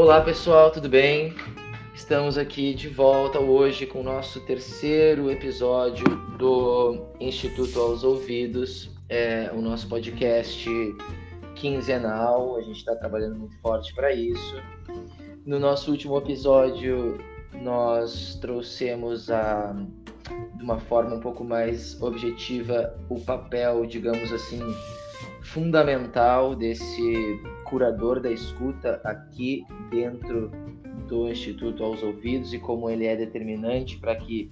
Olá pessoal, tudo bem? Estamos aqui de volta hoje com o nosso terceiro episódio do Instituto aos Ouvidos, é o nosso podcast quinzenal. A gente está trabalhando muito forte para isso. No nosso último episódio, nós trouxemos a, de uma forma um pouco mais objetiva o papel, digamos assim, fundamental desse curador da escuta aqui dentro do Instituto aos Ouvidos e como ele é determinante para que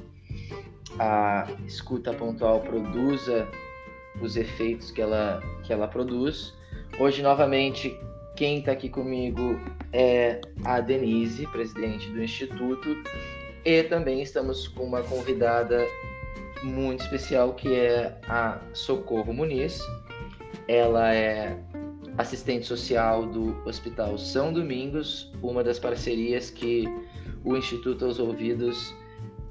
a escuta pontual produza os efeitos que ela, que ela produz. Hoje, novamente, quem está aqui comigo é a Denise, presidente do Instituto, e também estamos com uma convidada muito especial que é a Socorro Muniz. Ela é assistente social do Hospital São Domingos, uma das parcerias que o Instituto aos Ouvidos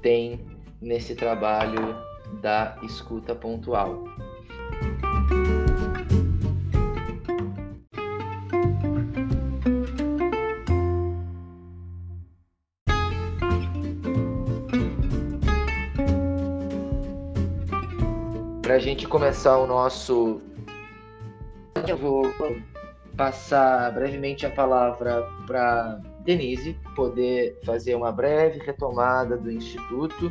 tem nesse trabalho da escuta pontual. Para a gente começar o nosso eu vou passar brevemente a palavra para Denise, poder fazer uma breve retomada do Instituto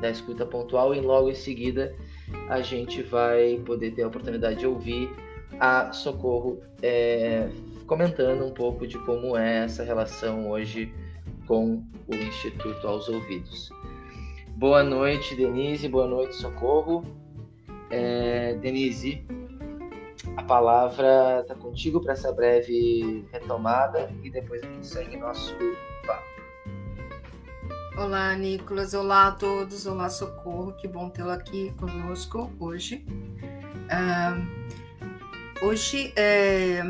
da Escuta Pontual e logo em seguida a gente vai poder ter a oportunidade de ouvir a Socorro é, comentando um pouco de como é essa relação hoje com o Instituto aos Ouvidos. Boa noite, Denise. Boa noite, Socorro. É, Denise, a palavra está contigo para essa breve retomada e depois a gente segue nosso papo. Olá, Nicolas. Olá a todos. Olá, Socorro. Que bom tê-lo aqui conosco hoje. Uh, hoje é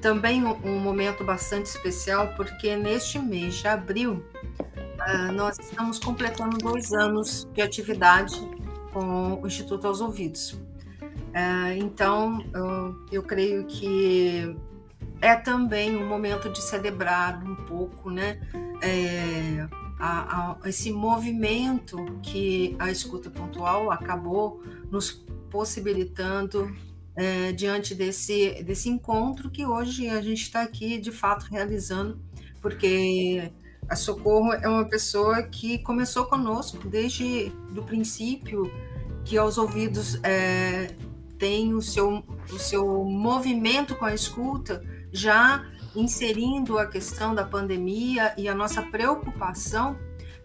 também um momento bastante especial porque neste mês de abril uh, nós estamos completando dois anos de atividade com o Instituto aos Ouvidos. É, então, eu, eu creio que é também um momento de celebrar um pouco, né? É, a, a, esse movimento que a escuta pontual acabou nos possibilitando é, diante desse, desse encontro que hoje a gente está aqui de fato realizando, porque a Socorro é uma pessoa que começou conosco desde o princípio, que aos ouvidos é, tem o seu, o seu movimento com a escuta já inserindo a questão da pandemia e a nossa preocupação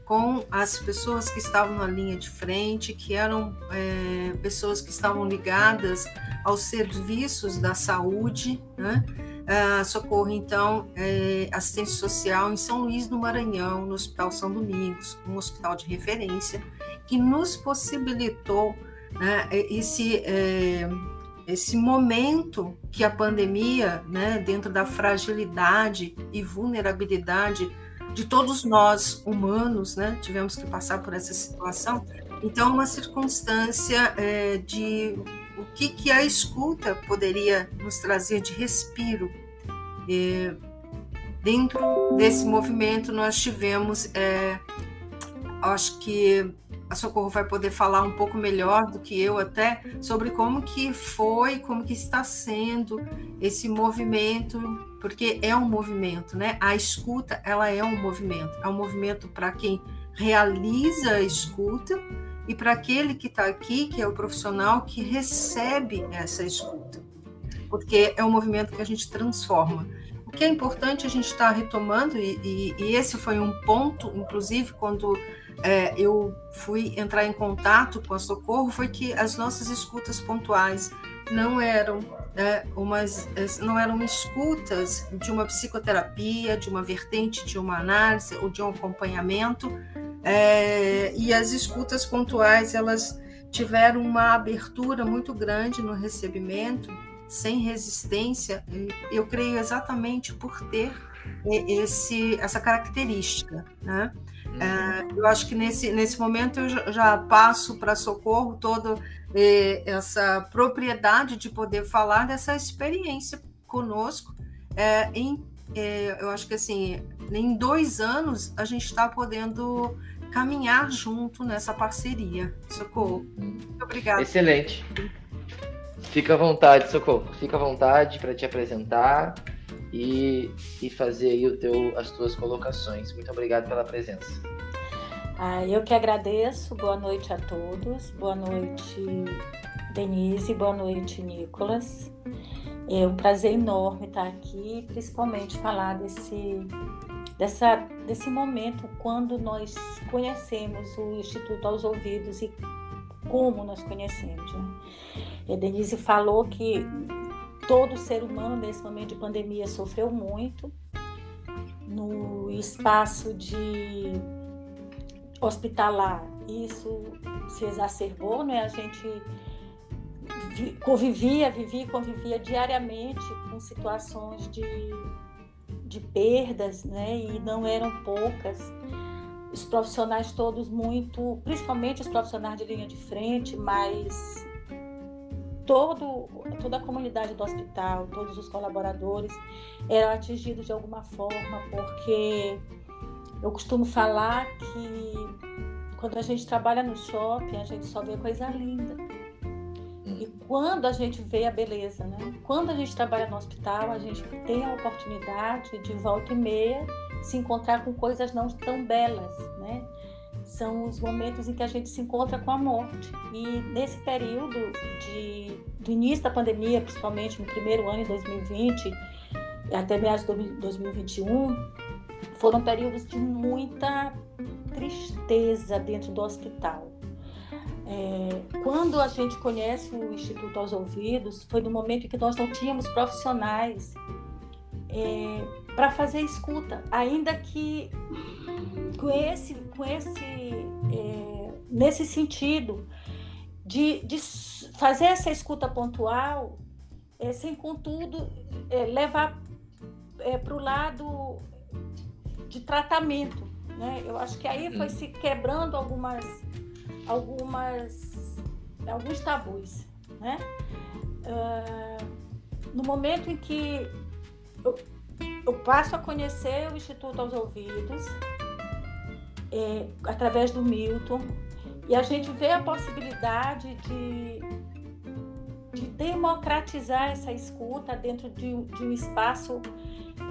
com as pessoas que estavam na linha de frente, que eram é, pessoas que estavam ligadas aos serviços da saúde, né? Ah, socorro, então, é, assistência social em São Luís do Maranhão, no Hospital São Domingos, um hospital de referência, que nos possibilitou né, esse, é, esse momento que a pandemia, né, dentro da fragilidade e vulnerabilidade de todos nós humanos, né, tivemos que passar por essa situação. Então, uma circunstância é, de o que, que a escuta poderia nos trazer de respiro. É, dentro desse movimento, nós tivemos, acho que a Socorro vai poder falar um pouco melhor do que eu até sobre como que foi, como que está sendo esse movimento, porque é um movimento, né? A escuta, ela é um movimento, é um movimento para quem realiza a escuta e para aquele que está aqui, que é o profissional que recebe essa escuta, porque é um movimento que a gente transforma. O que é importante a gente estar tá retomando, e, e, e esse foi um ponto, inclusive, quando é, eu fui entrar em contato com a Socorro foi que as nossas escutas pontuais não eram é, umas, não eram escutas de uma psicoterapia, de uma vertente de uma análise ou de um acompanhamento, é, e as escutas pontuais elas tiveram uma abertura muito grande no recebimento, sem resistência, eu creio exatamente por ter esse, essa característica, né? É, eu acho que nesse, nesse momento eu já passo para socorro toda eh, essa propriedade de poder falar dessa experiência conosco é, em é, eu acho que assim, em dois anos a gente está podendo caminhar junto nessa parceria. Socorro. Muito obrigada. Excelente. Fica à vontade, Socorro. Fica à vontade para te apresentar e, e fazer aí o teu, as tuas colocações. Muito obrigado pela presença. Ah, eu que agradeço. Boa noite a todos. Boa noite, Denise. Boa noite, Nicolas. É um prazer enorme estar aqui, principalmente falar desse, dessa, desse momento quando nós conhecemos o Instituto aos Ouvidos e como nós conhecemos. Né? A Denise falou que todo ser humano nesse momento de pandemia sofreu muito no espaço de hospitalar. Isso se exacerbou, né? A gente convivia, vivia e convivia diariamente com situações de, de perdas, né? E não eram poucas. Os profissionais todos muito, principalmente os profissionais de linha de frente, mas todo, toda a comunidade do hospital, todos os colaboradores eram atingidos de alguma forma, porque eu costumo falar que quando a gente trabalha no shopping, a gente só vê coisa linda. E quando a gente vê a beleza, né? Quando a gente trabalha no hospital, a gente tem a oportunidade de volta e meia se encontrar com coisas não tão belas, né? São os momentos em que a gente se encontra com a morte. E nesse período de, do início da pandemia, principalmente no primeiro ano de 2020 até meados de 2021, foram períodos de muita tristeza dentro do hospital é, quando a gente conhece o Instituto aos Ouvidos, foi no momento em que nós não tínhamos profissionais é, para fazer escuta, ainda que com esse, com esse é, nesse sentido de, de, fazer essa escuta pontual, é, sem contudo é, levar é, para o lado de tratamento. Né? Eu acho que aí foi se quebrando algumas algumas alguns tabus, né? Uh, no momento em que eu, eu, passo a conhecer o Instituto aos Ouvidos, é, através do Milton, e a gente vê a possibilidade de, de democratizar essa escuta dentro de, de um espaço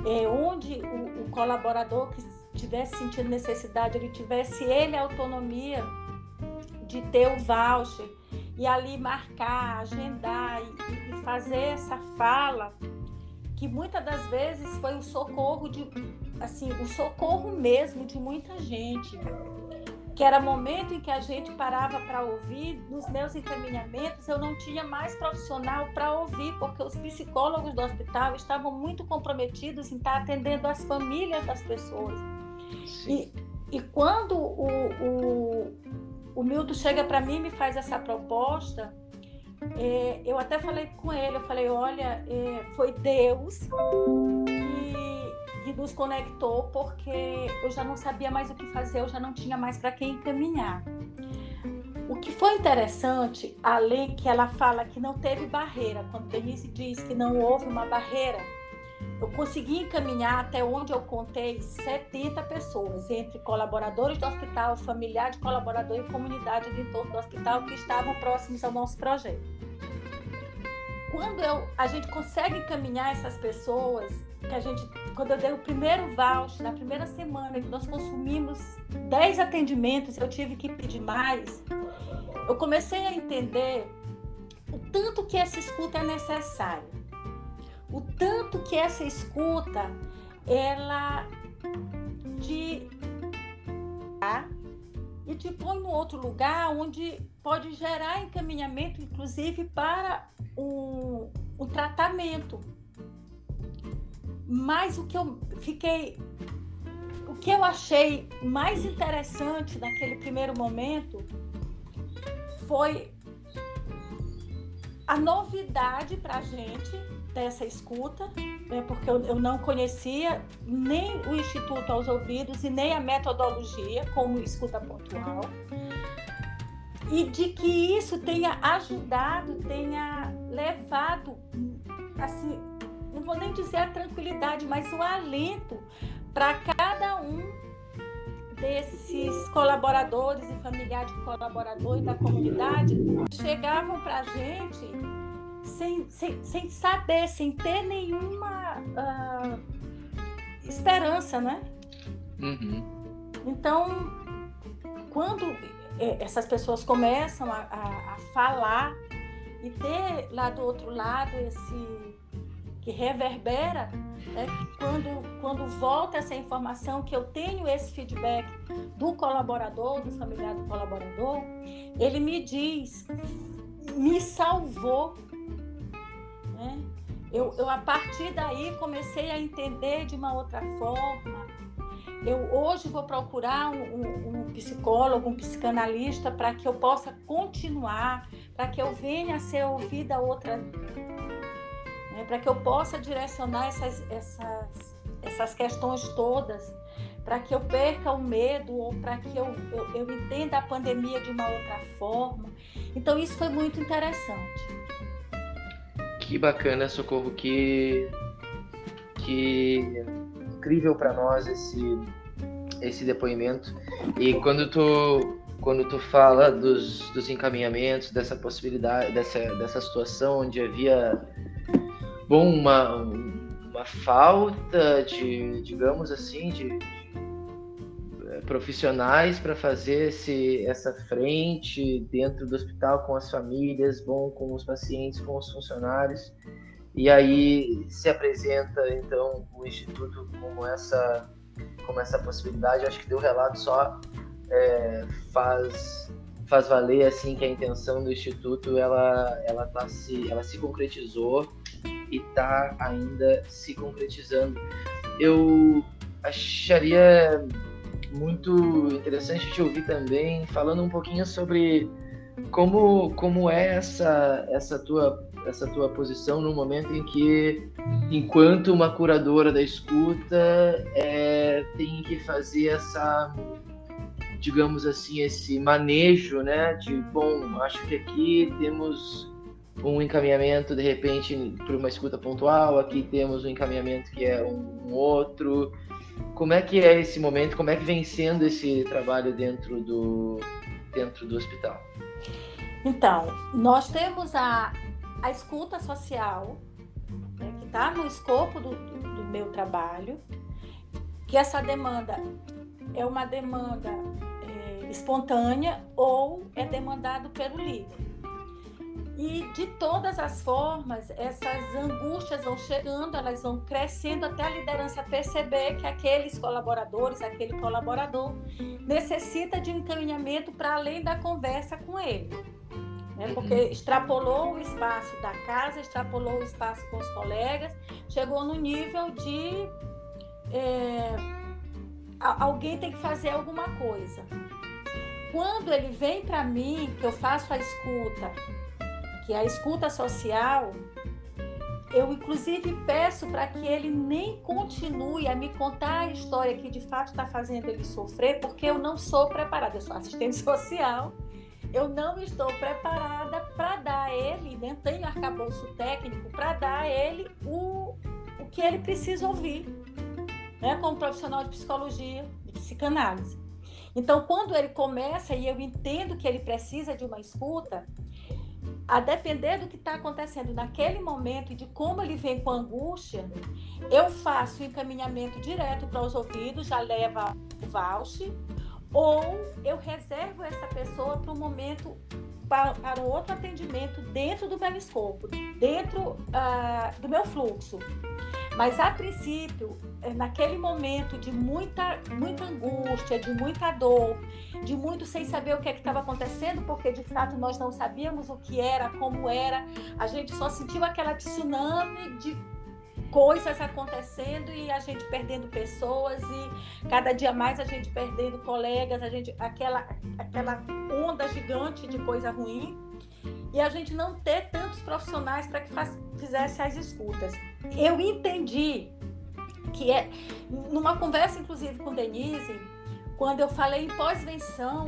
é, onde o, o colaborador que tivesse sentido necessidade, ele tivesse ele autonomia de ter o voucher e ali marcar, agendar e, e fazer essa fala que muitas das vezes foi o socorro de assim o socorro mesmo de muita gente que era momento em que a gente parava para ouvir nos meus encaminhamentos eu não tinha mais profissional para ouvir porque os psicólogos do hospital estavam muito comprometidos em estar atendendo as famílias das pessoas e, e quando o, o o Milton chega para mim e me faz essa proposta. É, eu até falei com ele, eu falei, olha, é, foi Deus que, que, nos conectou, porque eu já não sabia mais o que fazer, eu já não tinha mais para quem encaminhar. O que foi interessante, além que ela fala que não teve barreira, quando Denise diz que não houve uma barreira, eu consegui encaminhar até onde eu contei 70 pessoas, entre colaboradores do hospital, familiar de colaborador e comunidade de entorno do hospital que estavam próximos ao nosso projeto. Quando eu, a gente consegue encaminhar essas pessoas, que a gente, quando eu dei o primeiro voucher, na primeira semana que nós consumimos 10 atendimentos, eu tive que pedir mais, eu comecei a entender o tanto que essa escuta é necessária o tanto que essa escuta ela te e te põe no outro lugar onde pode gerar encaminhamento, inclusive para o, o tratamento. Mas o que eu fiquei, o que eu achei mais interessante naquele primeiro momento foi a novidade para a gente dessa escuta, né, porque eu, eu, não conhecia nem o Instituto aos Ouvidos e nem a metodologia como escuta pontual, e de que isso tenha ajudado, tenha levado assim, não vou nem dizer a tranquilidade, mas o alento para cada um desses colaboradores e familiares de colaboradores da comunidade chegavam para a gente sem, sem, sem saber, sem ter nenhuma uh, esperança, né? Uhum. Então, quando é, essas pessoas começam a, a, a, falar e ter lá do outro lado esse que reverbera, né? quando, quando volta essa informação, que eu tenho esse feedback do colaborador, do familiar do colaborador, ele me diz, me salvou. Né? Eu, eu, a partir daí, comecei a entender de uma outra forma, eu hoje vou procurar um, um, um psicólogo, um psicanalista, para que eu possa continuar, para que eu venha a ser ouvida outra, né, para que eu possa direcionar essas, essas, essas questões todas, para que eu perca o medo ou para que eu, eu, eu entenda a pandemia de uma outra forma. Então, isso foi muito interessante. Que bacana, Socorro, que, que incrível para nós esse esse depoimento. E quando tu quando tu fala dos, dos encaminhamentos dessa possibilidade dessa dessa situação onde havia bom uma uma falta de digamos assim de, profissionais para fazer esse, essa frente dentro do hospital com as famílias, bom com os pacientes, com os funcionários. E aí se apresenta então o instituto como essa como essa possibilidade. Acho que deu relato só é, faz faz valer assim que a intenção do instituto ela ela tá se ela se concretizou e está ainda se concretizando. Eu acharia muito interessante te ouvir também falando um pouquinho sobre como como é essa essa tua essa tua posição no momento em que, enquanto uma curadora da escuta, é, tem que fazer essa, digamos assim, esse manejo, né? De, bom, acho que aqui temos um encaminhamento, de repente, para uma escuta pontual, aqui temos um encaminhamento que é um, um outro. Como é que é esse momento? Como é que vem sendo esse trabalho dentro do, dentro do hospital? Então, nós temos a, a escuta social, né, que está no escopo do, do, meu trabalho, que essa demanda é uma demanda é, espontânea ou é demandado pelo líder. De todas as formas, essas angústias vão chegando, elas vão crescendo até a liderança perceber que aqueles colaboradores, aquele colaborador, necessita de encaminhamento para além da conversa com ele né? Uhum. porque extrapolou o espaço da casa, extrapolou o espaço com os colegas, chegou no nível de é, alguém tem que fazer alguma coisa. Quando ele vem para mim, que eu faço a escuta, que a escuta social, eu inclusive peço para que ele nem continue a me contar a história que de fato está fazendo ele sofrer, porque eu não sou preparada, eu sou assistente social eu não estou preparada para dar a ele, nem né, tenho arcabouço técnico para dar a ele o, o que ele precisa ouvir, né, como profissional de psicologia, de psicanálise. Então, quando ele começa e eu entendo que ele precisa de uma escuta, a depender do que está acontecendo naquele momento e de como ele vem com angústia, eu faço o encaminhamento direto para os ouvidos, já leva o voucher, ou eu reservo essa pessoa para um momento para, para outro atendimento dentro do meu escopo, dentro uh, do meu fluxo. Mas a princípio, é, naquele momento de muita, muita angústia, de muita dor, de muito sem saber o que é estava acontecendo, porque de fato nós não sabíamos o que era, como era, a gente só sentiu aquela tsunami de coisas acontecendo e a gente perdendo pessoas e cada dia mais a gente perdendo colegas, a gente aquela aquela onda gigante de coisa ruim e a gente não ter tantos profissionais para que faz, fizesse as escutas. Eu entendi que é numa conversa inclusive com Denise, quando eu falei em pós-venção,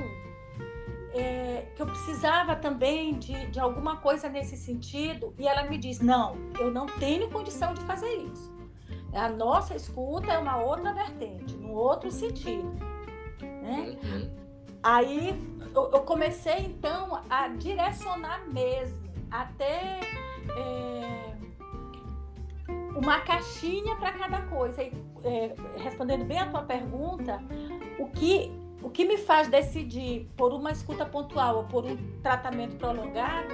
é, que eu precisava também de, de alguma coisa nesse sentido, e ela me diz: não, eu não tenho condição de fazer isso. A nossa escuta é uma outra vertente, num outro sentido. Né? Uhum. Aí eu, eu, comecei então a direcionar mesmo, até é, uma caixinha para cada coisa. E, é, respondendo bem a tua pergunta, o que o que me faz decidir por uma escuta pontual ou por um tratamento prolongado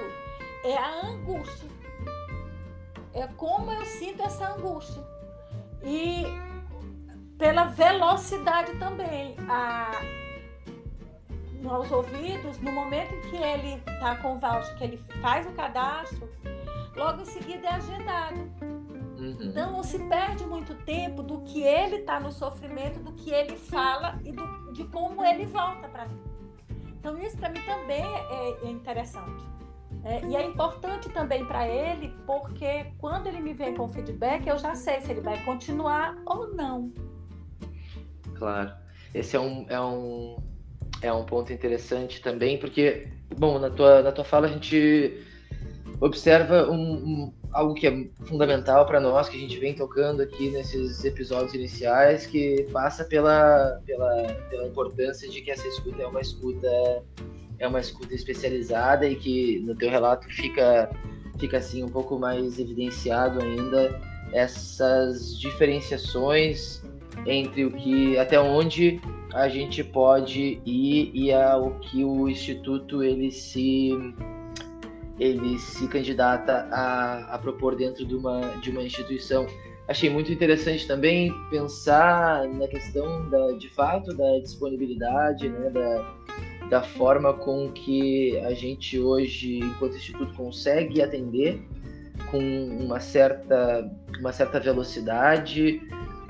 é a angústia. É como eu sinto essa angústia. E pela velocidade também. A, aos ouvidos, no momento em que ele está com o voucher, que ele faz o cadastro, logo em seguida é agendado. Uhum. Então não se perde muito tempo do que ele está no sofrimento, do que ele fala e do, de como ele volta para mim. Então isso para mim também é, é interessante. É, e é importante também para ele, porque quando ele me vem com feedback, eu já sei se ele vai continuar ou não. Claro. Esse é um, é um, é um ponto interessante também, porque, bom, na tua, na tua fala a gente observa um, um algo que é fundamental para nós, que a gente vem tocando aqui nesses episódios iniciais, que passa pela, pela, pela importância de que essa escuta é uma escuta é uma escuta especializada e que no teu relato fica fica assim um pouco mais evidenciado ainda essas diferenciações entre o que até onde a gente pode ir e ao que o instituto ele se ele se candidata a, a propor dentro de uma, de uma instituição. Achei muito interessante também pensar na questão da, de fato da disponibilidade, né, da, da forma com que a gente hoje, enquanto instituto, consegue atender com uma certa, uma certa velocidade,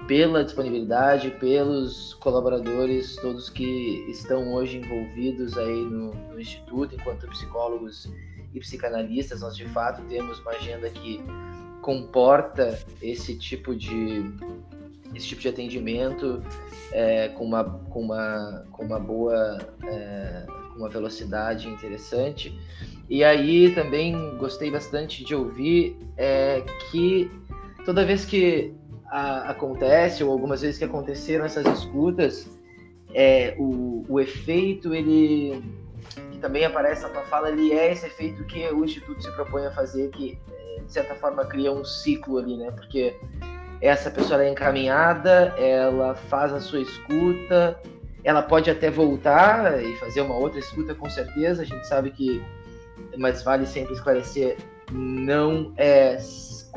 pela disponibilidade, pelos colaboradores, todos que estão hoje envolvidos aí no, no Instituto, enquanto psicólogos e psicanalistas, nós de fato temos uma agenda que comporta esse tipo de esse tipo de atendimento é, com, uma, com, uma, com uma boa é, uma velocidade interessante. E aí também gostei bastante de ouvir é, que toda vez que a, acontece ou algumas vezes que aconteceram essas escutas é, o, o efeito ele que também aparece na tua fala, ele é esse efeito que o Instituto se propõe a fazer, que de certa forma cria um ciclo ali, né? Porque essa pessoa é encaminhada, ela faz a sua escuta, ela pode até voltar e fazer uma outra escuta com certeza, a gente sabe que, mas vale sempre esclarecer, não é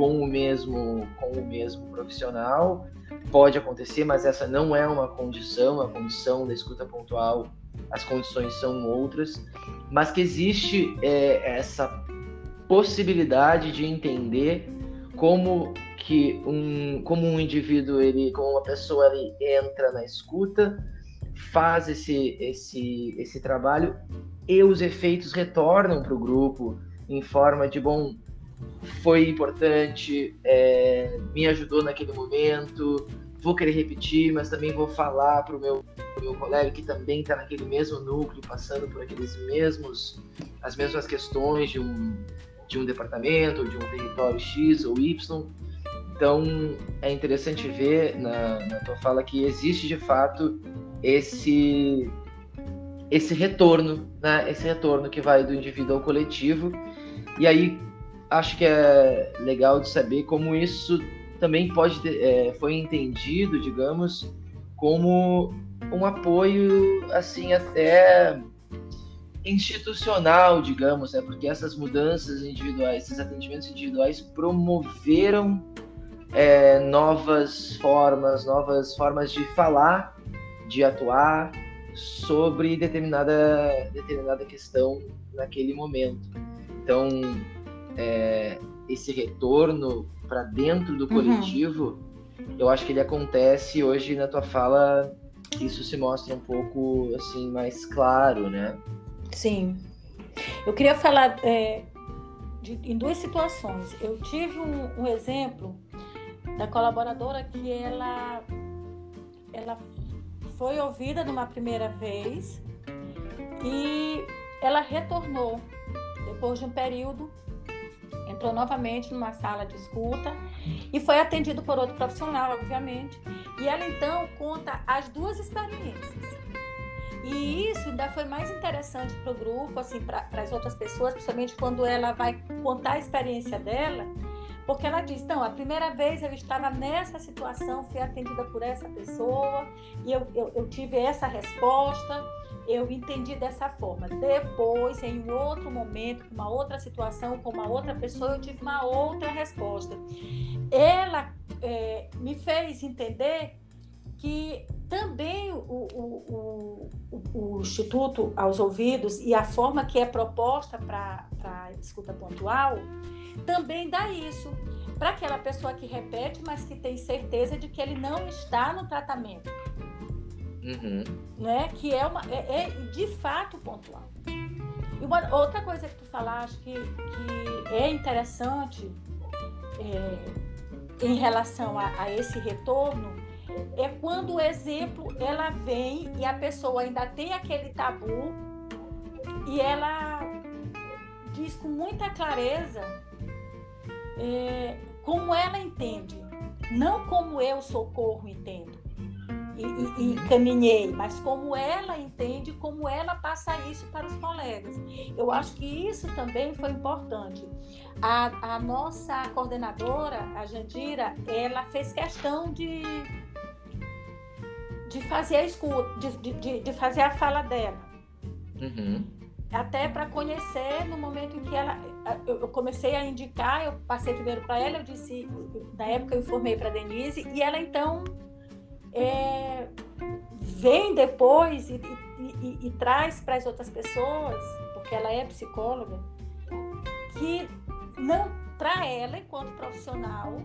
com o mesmo com o mesmo profissional, pode acontecer, mas essa não é uma condição, a condição da escuta pontual as condições são outras, mas que existe é, essa possibilidade de entender como que um como um indivíduo ele como uma pessoa ele entra na escuta faz esse esse esse trabalho e os efeitos retornam para o grupo em forma de bom foi importante é, me ajudou naquele momento vou querer repetir, mas também vou falar para o meu, meu colega que também está naquele mesmo núcleo, passando por aqueles mesmos, as mesmas questões de um, de um departamento, de um território X ou Y. Então é interessante ver na, na tua fala que existe de fato esse esse retorno, né? Esse retorno que vai do indivíduo ao coletivo. E aí acho que é legal de saber como isso também pode ter, é, foi entendido, digamos, como um apoio assim até institucional, digamos, né? porque essas mudanças individuais, esses atendimentos individuais promoveram é, novas formas, novas formas de falar, de atuar sobre determinada determinada questão naquele momento. Então, é, esse retorno para dentro do uhum. coletivo, uhum. eu acho que ele acontece hoje na tua fala, isso se mostra um pouco assim mais claro, né? Sim. Eu queria falar é, de, em duas situações. Eu tive um, um exemplo da colaboradora que ela ela foi ouvida numa primeira vez e ela retornou depois de um período, entrou novamente numa sala de escuta e foi atendido por outro profissional, obviamente. E ela então conta as duas experiências. E isso ainda foi mais interessante para o grupo, assim, para as outras pessoas, principalmente quando ela vai contar a experiência dela, porque ela diz: não, a primeira vez eu estava nessa situação, fui atendida por essa pessoa, e eu, eu, eu tive essa resposta, eu entendi dessa forma. Depois, em um outro momento, com uma outra situação, com uma outra pessoa, eu tive uma outra resposta. Ela é, me fez entender que também o, o, o, o, Instituto aos Ouvidos e a forma que é proposta para a escuta pontual também dá isso para aquela pessoa que repete, mas que tem certeza de que ele não está no tratamento. Uhum. Né? Que é, uma, é, é, de fato pontual. E uma outra coisa que tu falaste que, que é interessante é, em relação a, a esse retorno é quando o exemplo ela vem e a pessoa ainda tem aquele tabu e ela diz com muita clareza é, como ela entende, não como eu socorro entendo e, e, e, caminhei, mas como ela entende, como ela passa isso para os colegas. Eu acho que isso também foi importante. A, a nossa coordenadora, a Jandira, ela fez questão de de fazer a escuta, de, de, de fazer a fala dela. Uhum. Até para conhecer no momento em que ela. Eu comecei a indicar, eu passei primeiro para ela, eu disse, na época eu informei para Denise, e ela então é, vem depois e, e, e, e traz para as outras pessoas, porque ela é psicóloga, que não, para ela, enquanto profissional,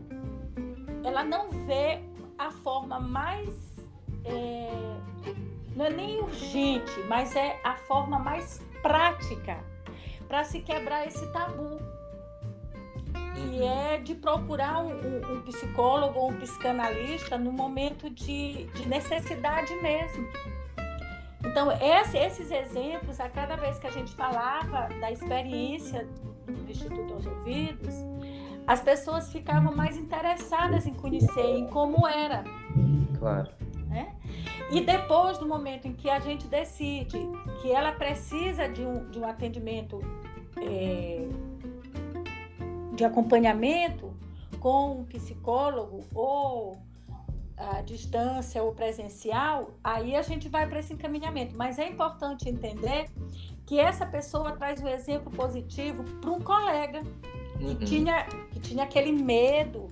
ela não vê a forma mais é, não é nem urgente, mas é a forma mais prática para se quebrar esse tabu. Que uhum. é de procurar um, um, um psicólogo ou um psicanalista no momento de, de necessidade mesmo. Então, esse, esses exemplos, a cada vez que a gente falava da experiência do Instituto aos Ouvidos, as pessoas ficavam mais interessadas em conhecer em como era. Claro. Né? E depois do momento em que a gente decide que ela precisa de um, de um atendimento é, de acompanhamento com um psicólogo ou a distância ou presencial, aí a gente vai para esse encaminhamento. Mas é importante entender que essa pessoa traz um exemplo positivo para um colega que, uhum. tinha, que tinha aquele medo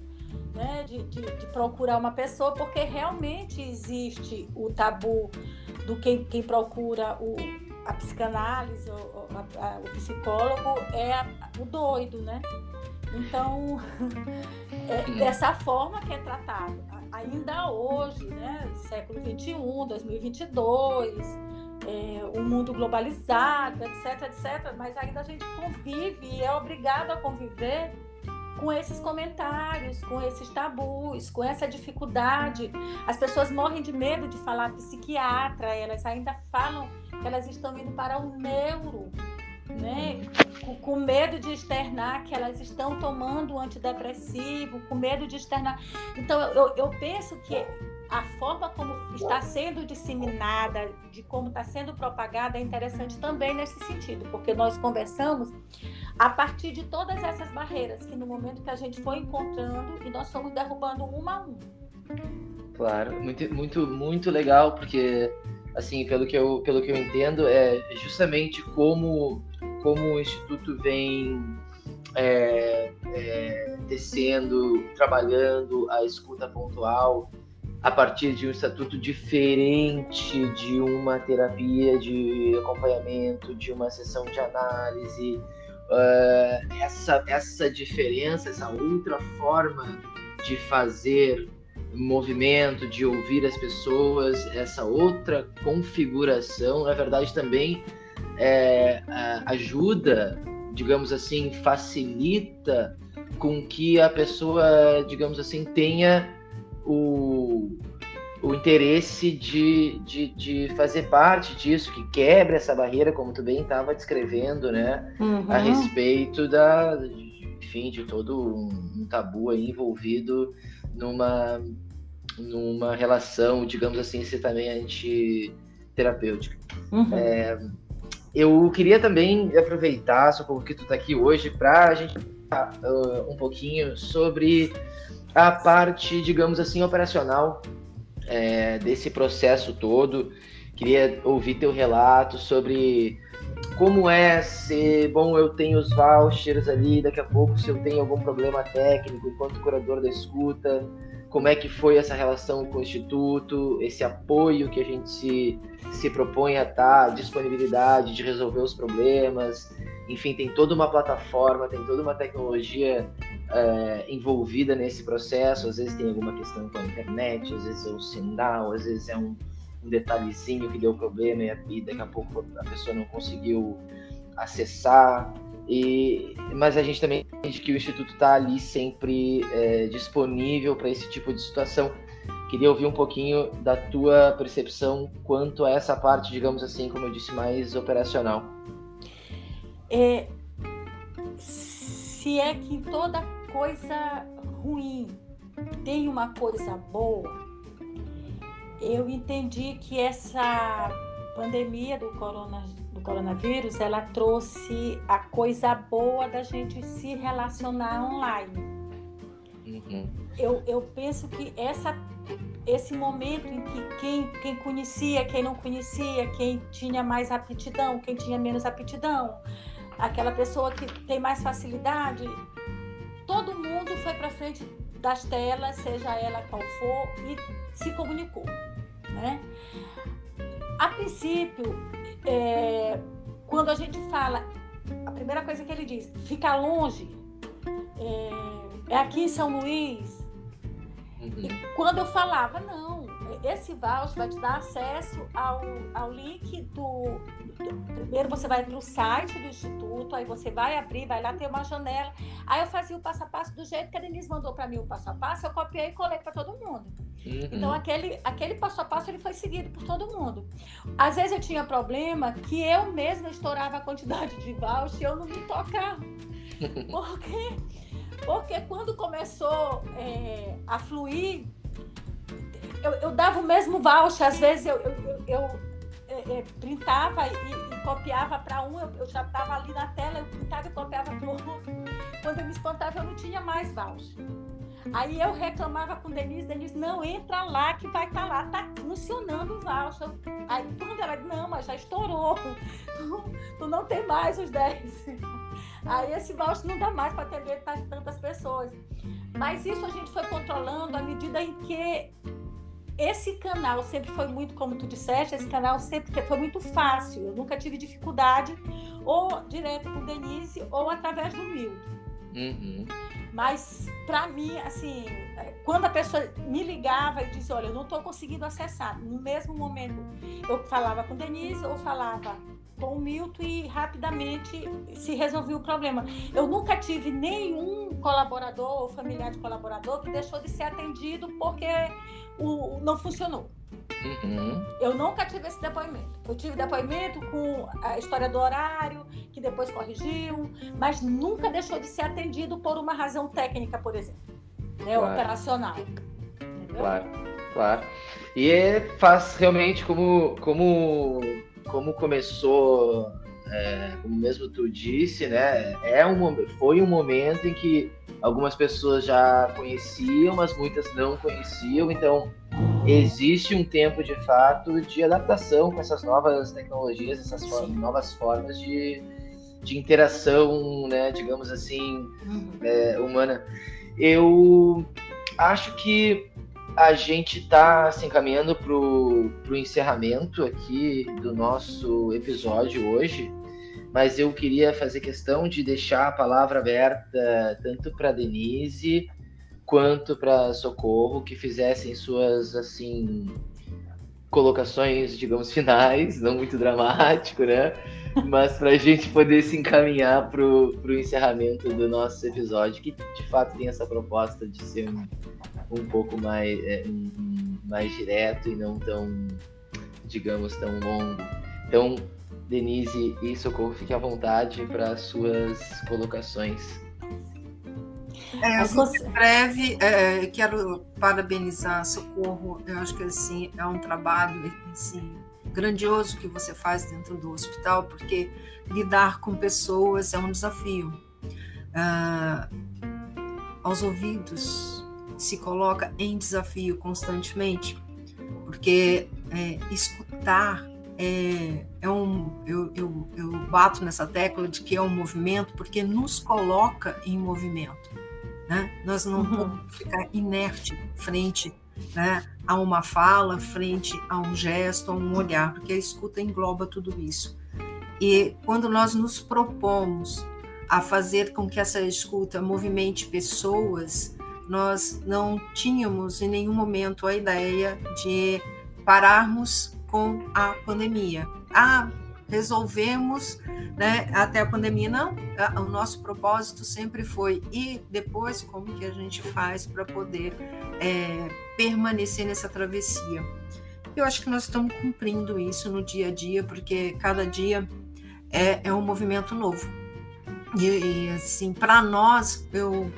né, de, de, de, procurar uma pessoa, porque realmente existe o tabu do quem, quem procura o, a psicanálise, o, a, a, o psicólogo, é a, o doido, né? Então, é dessa forma que é tratado. Ainda hoje, né, século XXI, 2022, é, um mundo globalizado, etc, etc, mas ainda a gente convive e é obrigado a conviver com esses comentários, com esses tabus, com essa dificuldade. As pessoas morrem de medo de falar psiquiatra, elas ainda falam que elas estão indo para o neuro, né? Com, medo de externar que elas estão tomando antidepressivo, com medo de externar. Então, eu, eu penso que a forma como está sendo disseminada, de como está sendo propagada, é interessante também nesse sentido, porque nós conversamos a partir de todas essas barreiras que no momento que a gente foi encontrando e nós fomos derrubando uma a uma. Claro, muito, muito, muito legal, porque assim, pelo que eu, pelo que eu entendo, é justamente como, como o Instituto vem é, é, descendo, trabalhando a escuta pontual, a partir de um estatuto diferente de uma terapia de acompanhamento, de uma sessão de análise. Uh, essa, essa diferença, essa outra forma de fazer movimento, de ouvir as pessoas, essa outra configuração, na verdade, também é, ajuda, digamos assim, facilita com que a pessoa, digamos assim, tenha o, o interesse de, de, de, fazer parte disso, que quebra essa barreira, como tu bem estava descrevendo, né? Uhum. A respeito da, enfim, de todo um, um tabu aí envolvido numa, numa relação, digamos assim, estritamente terapêutica. Uhum. É, eu queria também aproveitar, só porque tu está aqui hoje, para a gente falar uh, um pouquinho sobre a parte, digamos assim, operacional é, desse processo todo. Queria ouvir teu relato sobre como é ser, bom, eu tenho os vouchers ali, daqui a pouco se eu tenho algum problema técnico enquanto curador da escuta, como é que foi essa relação com o Instituto, esse apoio que a gente se, se propõe a estar, disponibilidade de resolver os problemas, enfim, tem toda uma plataforma, tem toda uma tecnologia é, envolvida nesse processo. Às vezes tem alguma questão com a internet, às vezes é o sinal, às vezes é um, um detalhezinho que deu problema e, daqui a pouco a pessoa não conseguiu acessar. E, mas a gente também entende que o Instituto está ali sempre é, disponível para esse tipo de situação. Queria ouvir um pouquinho da tua percepção quanto a essa parte, digamos assim, como eu disse, mais operacional. É, se é que toda coisa ruim tem uma coisa boa, eu entendi que essa pandemia do, corona, do coronavírus ela trouxe a coisa boa da gente se relacionar online. Uhum. Eu, eu penso que essa, esse momento em que quem, quem conhecia, quem não conhecia, quem tinha mais aptidão, quem tinha menos aptidão, aquela pessoa que tem mais facilidade, todo mundo foi para frente das telas, seja ela qual for, e se comunicou. Né? A princípio, é, quando a gente fala, a primeira coisa que ele diz, fica longe, é, é aqui em São Luís. Uhum. Quando eu falava, não, esse voucher vai te dar acesso ao, ao link do, Primeiro você vai para o site do Instituto, aí você vai abrir, vai lá ter uma janela. Aí eu fazia o passo a passo do jeito que a Denise mandou para mim o passo a passo, eu copiei e colei para todo mundo. Uhum. Então aquele, aquele passo a passo ele foi seguido por todo mundo. Às vezes eu tinha problema que eu mesma estourava a quantidade de voucher e eu não me tocava. Por quê? Porque quando começou é, a fluir, eu, eu, dava o mesmo voucher, às vezes eu, eu, eu é, é, printava e, e copiava para um, eu, eu já estava ali na tela, eu printava e copiava para o outro. Quando eu me espantava, eu não tinha mais voucher. Aí eu reclamava com Denise, Denise, não, entra lá que vai estar tá lá, tá funcionando o voucher. Aí quando ela não, mas já estourou, tu, tu não tem mais os 10. Aí esse voucher não dá mais para atender tantas pessoas. Mas isso a gente foi controlando à medida em que esse canal sempre foi muito, como tu disseste, esse canal sempre foi muito fácil. Eu nunca tive dificuldade, ou direto com Denise, ou através do Milton. Uhum. Mas, para mim, assim, quando a pessoa me ligava e dizia: Olha, eu não estou conseguindo acessar, no mesmo momento eu falava com Denise ou falava com o Milton e rapidamente se resolveu o problema. Eu nunca tive nenhum colaborador ou familiar de colaborador que deixou de ser atendido porque o, não funcionou. Uhum. Eu nunca tive esse depoimento. Eu tive depoimento com a história do horário, que depois corrigiu, mas nunca deixou de ser atendido por uma razão técnica, por exemplo, né, claro. operacional. Entendeu? Claro, claro. E faz realmente como, como, como começou, é, como mesmo tu disse, né? É um, foi um momento em que algumas pessoas já conheciam, mas muitas não conheciam. Então, existe um tempo de fato de adaptação com essas novas tecnologias, essas formas, novas formas de, de interação, né, digamos assim, uhum. é, humana. Eu acho que a gente está se encaminhando para o encerramento aqui do nosso episódio hoje mas eu queria fazer questão de deixar a palavra aberta tanto para Denise quanto para Socorro, que fizessem suas assim colocações, digamos, finais, não muito dramático, né? Mas para a gente poder se encaminhar para o encerramento do nosso episódio, que de fato tem essa proposta de ser um, um pouco mais, é, um, mais direto e não tão, digamos, tão longo. Então, Denise e Socorro, fiquem à vontade para suas colocações. É, eu breve, é, quero parabenizar Socorro. Eu acho que assim é um trabalho assim, grandioso que você faz dentro do hospital, porque lidar com pessoas é um desafio. Ah, aos ouvidos se coloca em desafio constantemente, porque é, escutar é, é um. Eu, eu, eu bato nessa tecla de que é um movimento, porque nos coloca em movimento. Né? Nós não uhum. podemos ficar inerte frente né, a uma fala, frente a um gesto, a um olhar, porque a escuta engloba tudo isso. E quando nós nos propomos a fazer com que essa escuta movimente pessoas, nós não tínhamos em nenhum momento a ideia de pararmos com a pandemia. Ah, resolvemos né, até a pandemia. Não, o nosso propósito sempre foi e depois como que a gente faz para poder é, permanecer nessa travessia. Eu acho que nós estamos cumprindo isso no dia a dia, porque cada dia é, é um movimento novo. E, e assim, para nós, eu,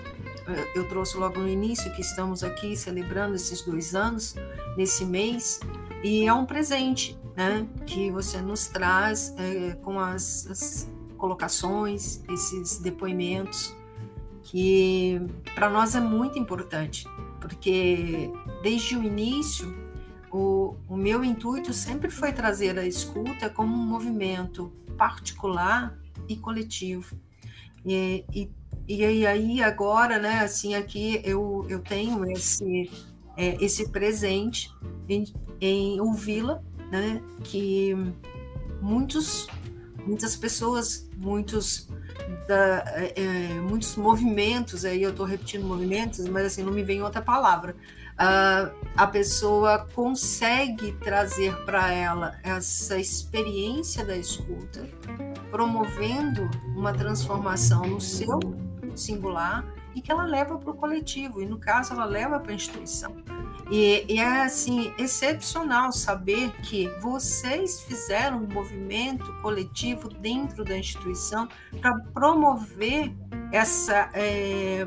eu trouxe logo no início que estamos aqui celebrando esses dois anos, nesse mês, e é um presente né, que você nos traz é, com as, as colocações, esses depoimentos, que para nós é muito importante, porque desde o início o, o, meu intuito sempre foi trazer a escuta como um movimento particular e coletivo. E, e, e aí agora, né, assim, aqui eu, eu tenho esse, é, esse presente em, em ouvi-la né, que muitos, muitas pessoas, muitos, da, é, é, muitos movimentos, aí eu estou repetindo movimentos, mas assim, não me vem outra palavra, uh, a pessoa consegue trazer para ela essa experiência da escuta, promovendo uma transformação no seu singular e que ela leva para o coletivo, e no caso ela leva para a instituição. E, e, é assim excepcional saber que vocês fizeram um movimento coletivo dentro da instituição para promover essa é,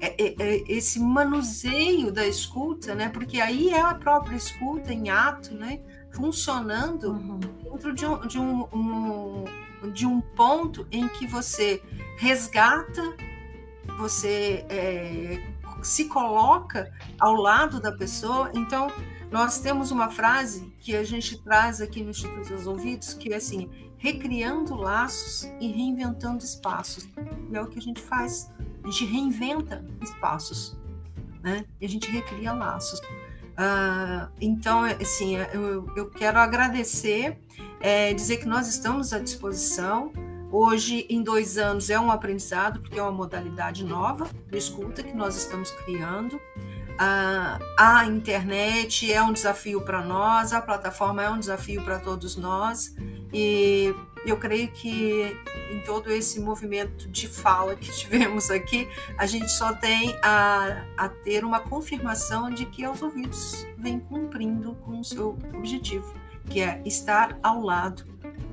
é, é, é, esse manuseio da escuta, né? Porque aí é a própria escuta em ato, né? Funcionando uhum. dentro de um, de um, um de um ponto em que você resgata, você é, se coloca ao lado da pessoa. Então, nós temos uma frase que a gente traz aqui no Instituto dos Ouvidos, que é assim, recriando laços e reinventando espaços. E é o que a gente faz. A gente reinventa espaços, né? E a gente recria laços. Uh, então, assim, eu, eu quero agradecer, é, dizer que nós estamos à disposição. Hoje, em dois anos, é um aprendizado, porque é uma modalidade nova de escuta que nós estamos criando. A internet é um desafio para nós, a plataforma é um desafio para todos nós, e eu creio que em todo esse movimento de fala que tivemos aqui, a gente só tem a, a ter uma confirmação de que aos ouvidos vem cumprindo com o seu objetivo, que é estar ao lado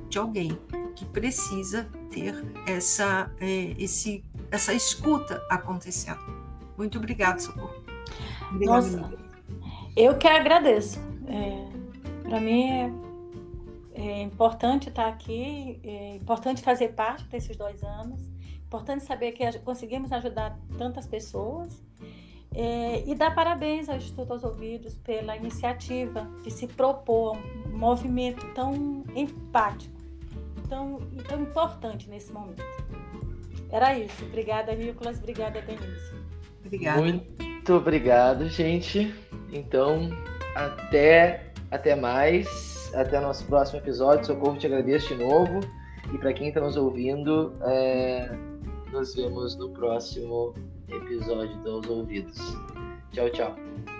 de alguém que precisa ter essa, é, esse, essa escuta acontecendo. Muito obrigada, Socorro. Obrigada, Nossa, eu que agradeço. É, Para mim é, é, importante estar aqui, é importante fazer parte desses dois anos, importante saber que conseguimos ajudar tantas pessoas. É, e dar parabéns ao Instituto aos Ouvidos pela iniciativa de se propor um movimento tão empático tão, tão importante nesse momento. Era isso. Obrigada, Nicolas. Obrigada, Denise. Obrigada. Muito obrigado, gente. Então, até, até mais. Até nosso próximo episódio. Socorro, te agradeço de novo. E para quem está nos ouvindo, é... nos vemos no próximo episódio dos Ouvidos. Tchau, tchau.